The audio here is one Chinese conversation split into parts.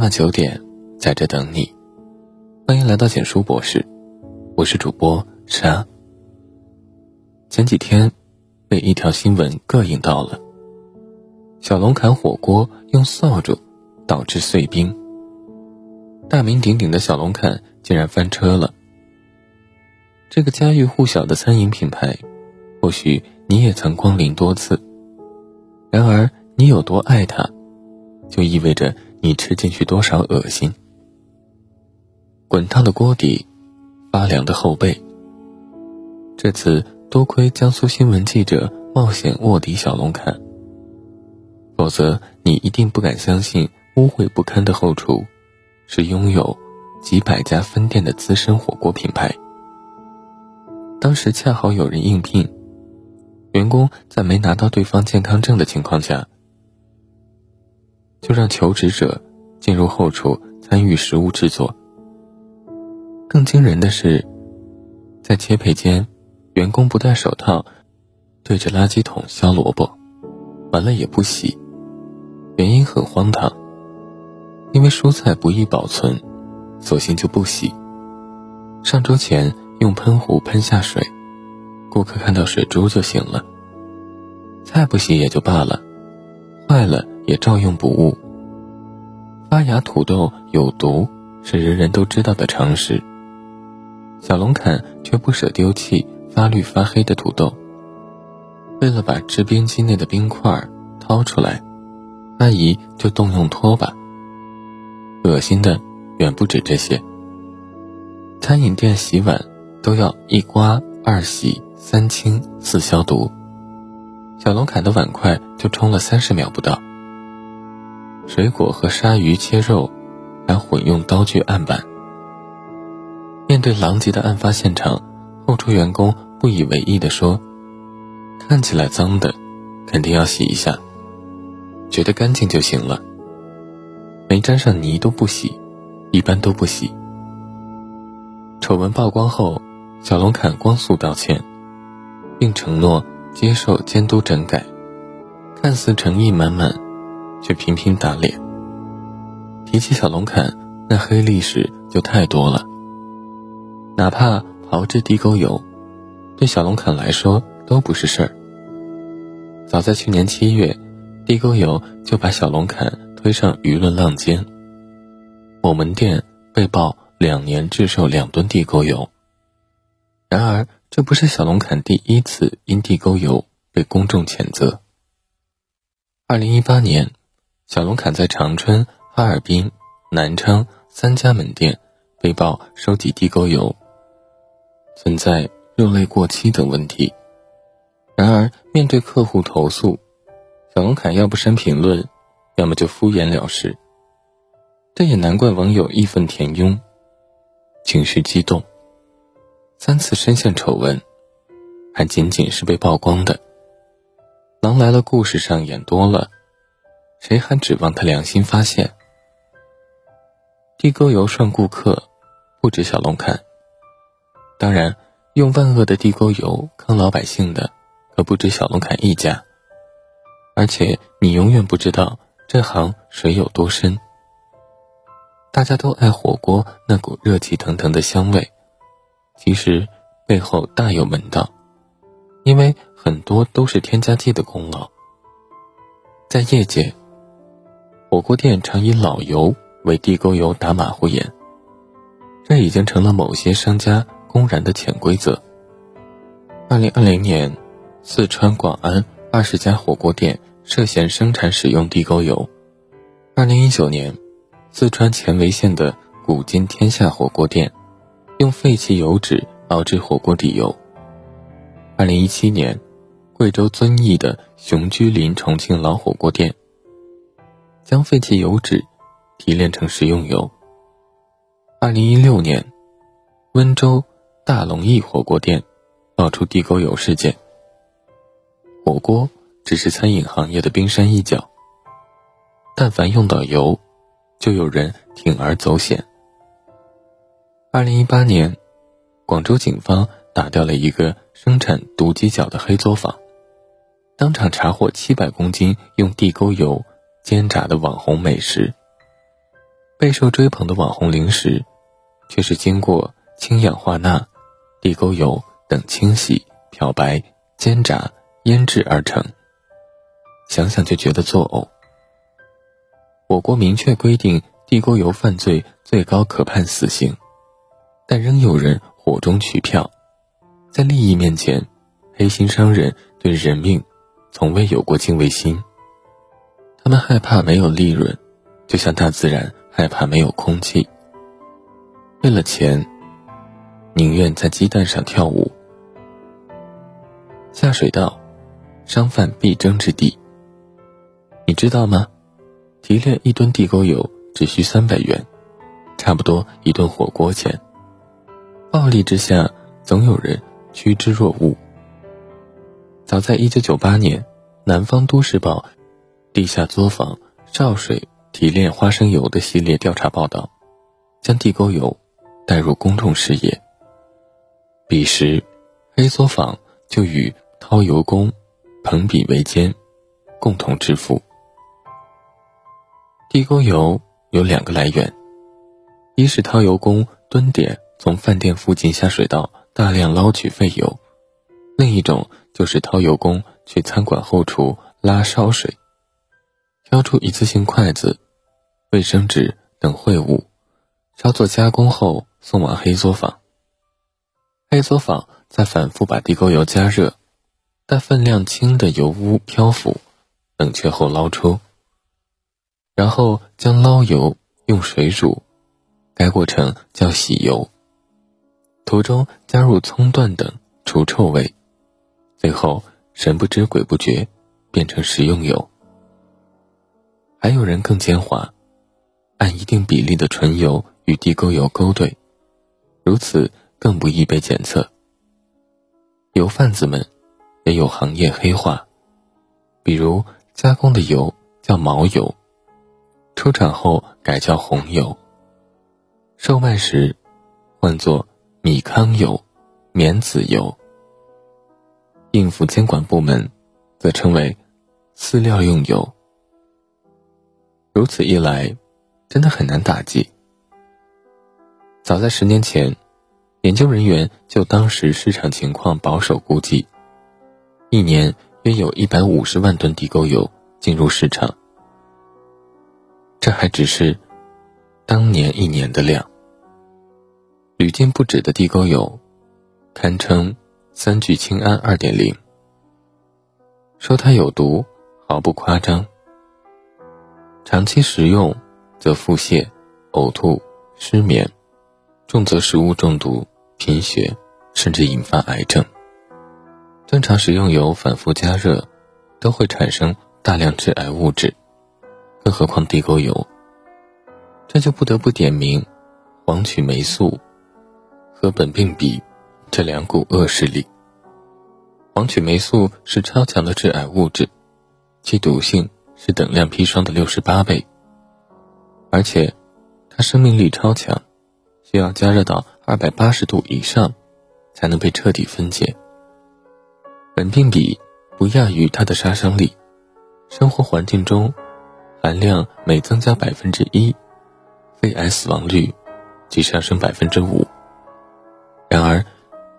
晚九点，在这等你。欢迎来到简书博士，我是主播沙。前几天被一条新闻膈应到了：小龙坎火锅用扫帚导致碎冰，大名鼎鼎的小龙坎竟然翻车了。这个家喻户晓的餐饮品牌，或许你也曾光临多次。然而，你有多爱它，就意味着你吃进去多少恶心。滚烫的锅底，发凉的后背。这次多亏江苏新闻记者冒险卧底小龙坎，否则你一定不敢相信污秽不堪的后厨，是拥有几百家分店的资深火锅品牌。当时恰好有人应聘。员工在没拿到对方健康证的情况下，就让求职者进入后厨参与食物制作。更惊人的是，在切配间，员工不戴手套，对着垃圾桶削萝卜，完了也不洗。原因很荒唐，因为蔬菜不易保存，索性就不洗。上桌前用喷壶喷下水。顾客看到水珠就行了，菜不洗也就罢了，坏了也照用不误。发芽土豆有毒是人人都知道的常识，小龙坎却不舍丢弃发绿发黑的土豆。为了把制冰机内的冰块掏出来，阿姨就动用拖把。恶心的远不止这些，餐饮店洗碗都要一刮二洗。三清四消毒，小龙坎的碗筷就冲了三十秒不到。水果和鲨鱼切肉还混用刀具案板。面对狼藉的案发现场，后厨员工不以为意地说：“看起来脏的，肯定要洗一下，觉得干净就行了。没沾上泥都不洗，一般都不洗。”丑闻曝光后，小龙坎光速道歉。并承诺接受监督整改，看似诚意满满，却频频打脸。提起小龙坎，那黑历史就太多了。哪怕炮制地沟油，对小龙坎来说都不是事儿。早在去年七月，地沟油就把小龙坎推上舆论浪尖。某门店被曝两年制售两吨地沟油。然而。这不是小龙坎第一次因地沟油被公众谴责。二零一八年，小龙坎在长春、哈尔滨、南昌三家门店被曝收集地沟油，存在肉类过期等问题。然而，面对客户投诉，小龙坎要不删评论，要么就敷衍了事。这也难怪网友义愤填膺，情绪激动。三次深陷丑闻，还仅仅是被曝光的。狼来了故事上演多了，谁还指望他良心发现？地沟油涮顾客，不止小龙坎。当然，用万恶的地沟油坑老百姓的，可不止小龙坎一家。而且，你永远不知道这行水有多深。大家都爱火锅那股热气腾腾的香味。其实背后大有门道，因为很多都是添加剂的功劳。在业界，火锅店常以老油为地沟油打马虎眼，这已经成了某些商家公然的潜规则。二零二零年，四川广安二十家火锅店涉嫌生产使用地沟油；二零一九年，四川犍为县的古今天下火锅店。用废弃油脂熬制火锅底油。二零一七年，贵州遵义的雄居林重庆老火锅店将废弃油脂提炼成食用油。二零一六年，温州大龙燚火锅店爆出地沟油事件。火锅只是餐饮行业的冰山一角，但凡用到油，就有人铤而走险。二零一八年，广州警方打掉了一个生产毒鸡脚的黑作坊，当场查获七百公斤用地沟油煎炸的网红美食。备受追捧的网红零食，却是经过氢氧化钠、地沟油等清洗、漂白、煎炸、腌制而成。想想就觉得作呕。我国明确规定，地沟油犯罪最高可判死刑，但仍有人火中取票，在利益面前，黑心商人对人命从未有过敬畏心。们害怕没有利润，就像大自然害怕没有空气。为了钱，宁愿在鸡蛋上跳舞。下水道，商贩必争之地。你知道吗？提炼一吨地沟油只需三百元，差不多一顿火锅钱。暴利之下，总有人趋之若鹜。早在一九九八年，《南方都市报》地下作坊少水提炼花生油的系列调查报道，将地沟油带入公众视野。彼时，黑作坊就与掏油工朋比为奸，共同致富。地沟油有两个来源，一是掏油工蹲点从饭店附近下水道大量捞取废油，另一种就是掏油工去餐馆后厨拉烧水，挑出一次性筷子、卫生纸等秽物，稍作加工后送往黑作坊。黑作坊再反复把地沟油加热，待分量轻的油污漂浮，冷却后捞出。然后将捞油用水煮，该过程叫洗油。途中加入葱段等除臭味，最后神不知鬼不觉变成食用油。还有人更奸猾，按一定比例的纯油与地沟油勾兑，如此更不易被检测。油贩子们也有行业黑话，比如加工的油叫毛油。出厂后改叫红油，售卖时换作米糠油、棉籽油。应付监管部门，则称为饲料用油。如此一来，真的很难打击。早在十年前，研究人员就当时市场情况保守估计，一年约有一百五十万吨地沟油进入市场。这还只是当年一年的量，屡禁不止的地沟油，堪称三聚氰胺二点零。说它有毒，毫不夸张。长期食用，则腹泻、呕吐、失眠，重则食物中毒、贫血，甚至引发癌症。正常食用油反复加热，都会产生大量致癌物质。更何况地沟油，这就不得不点名黄曲霉素和苯并芘这两股恶势力。黄曲霉素是超强的致癌物质，其毒性是等量砒霜的六十八倍，而且它生命力超强，需要加热到二百八十度以上才能被彻底分解。苯并芘不亚于它的杀伤力，生活环境中。含量每增加百分之一，肺癌死亡率即上升百分之五。然而，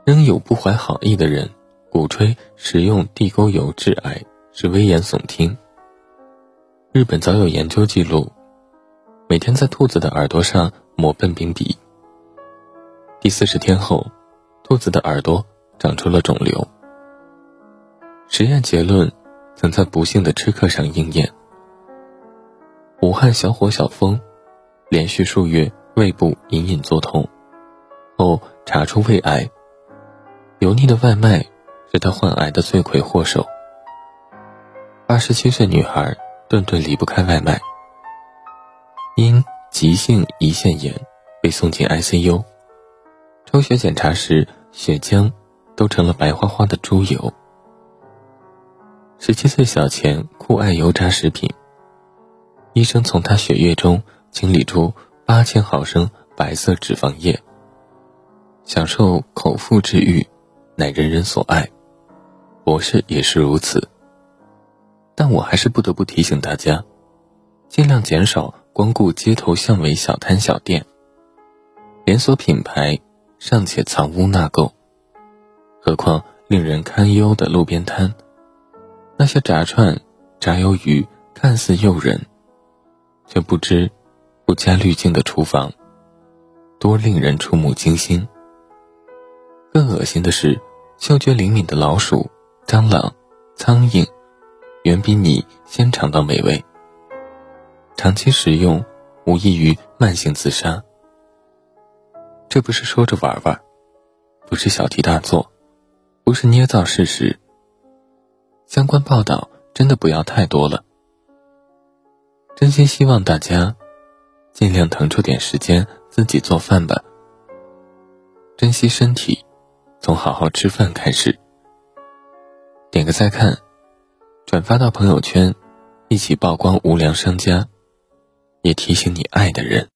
仍有不怀好意的人鼓吹食用地沟油致癌是危言耸听。日本早有研究记录，每天在兔子的耳朵上抹苯并芘，第四十天后，兔子的耳朵长出了肿瘤。实验结论曾在不幸的吃客上应验。武汉小伙小峰，连续数月胃部隐隐作痛，后查出胃癌。油腻的外卖是他患癌的罪魁祸首。二十七岁女孩顿顿离不开外卖，因急性胰腺炎被送进 ICU，抽血检查时血浆都成了白花花的猪油。十七岁小钱酷爱油炸食品。医生从他血液中清理出八千毫升白色脂肪液，享受口腹之欲，乃人人所爱。博士也是如此。但我还是不得不提醒大家，尽量减少光顾街头巷尾小摊小店，连锁品牌尚且藏污纳垢，何况令人堪忧的路边摊？那些炸串、炸鱿鱼看似诱人，却不知不加滤镜的厨房多令人触目惊心。更恶心的是，嗅觉灵敏的老鼠、蟑螂、苍蝇，远比你先尝到美味。长期食用，无异于慢性自杀。这不是说着玩玩，不是小题大做，不是捏造事实。相关报道真的不要太多了。真心希望大家尽量腾出点时间自己做饭吧。珍惜身体，从好好吃饭开始。点个再看，转发到朋友圈，一起曝光无良商家。也提醒你爱的人。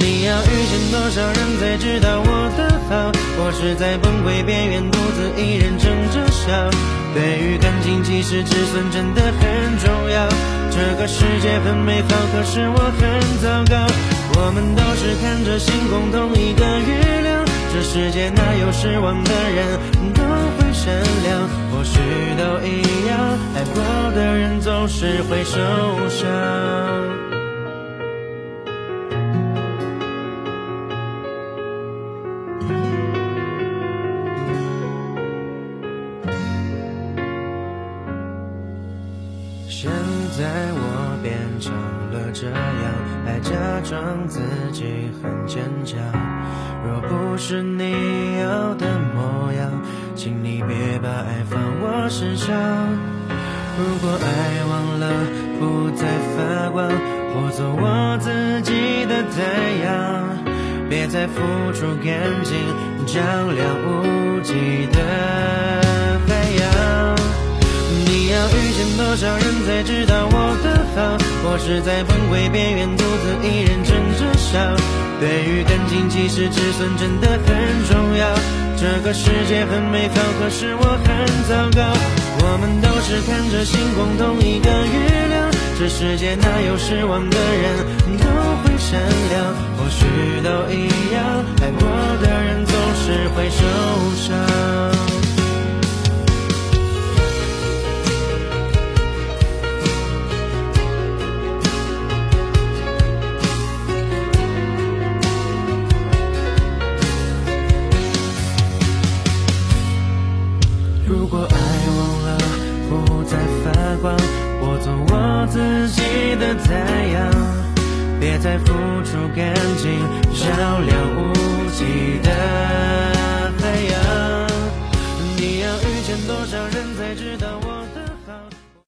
你要遇见多少人才知道我的好？我是在崩溃边缘独自一人撑着笑。对于感情，其实止损真的很重要。这个世界很美好，可是我很糟糕。我们都是看着星空，同一个月亮。这世界哪有失望的人？都会。善良，或许都一样，爱过的人总是会受伤。现在我变成了这样，还假装自己很坚强。若不是你要的模样。请你别把爱放我身上。如果爱忘了不再发光，我做我自己的太阳。别再付出感情，照亮无际的。要遇见多少人才知道我的好？我是在崩溃边缘独自一人撑着笑。对于感情，其实止损真的很重要。这个世界很美好，可是我很糟糕。我们都是看着星空，同一个月亮。这世界哪有失望的人？都会善良，或许都一样。爱过的人总是会受伤。自己的太阳，别再付出感情，照亮无际的。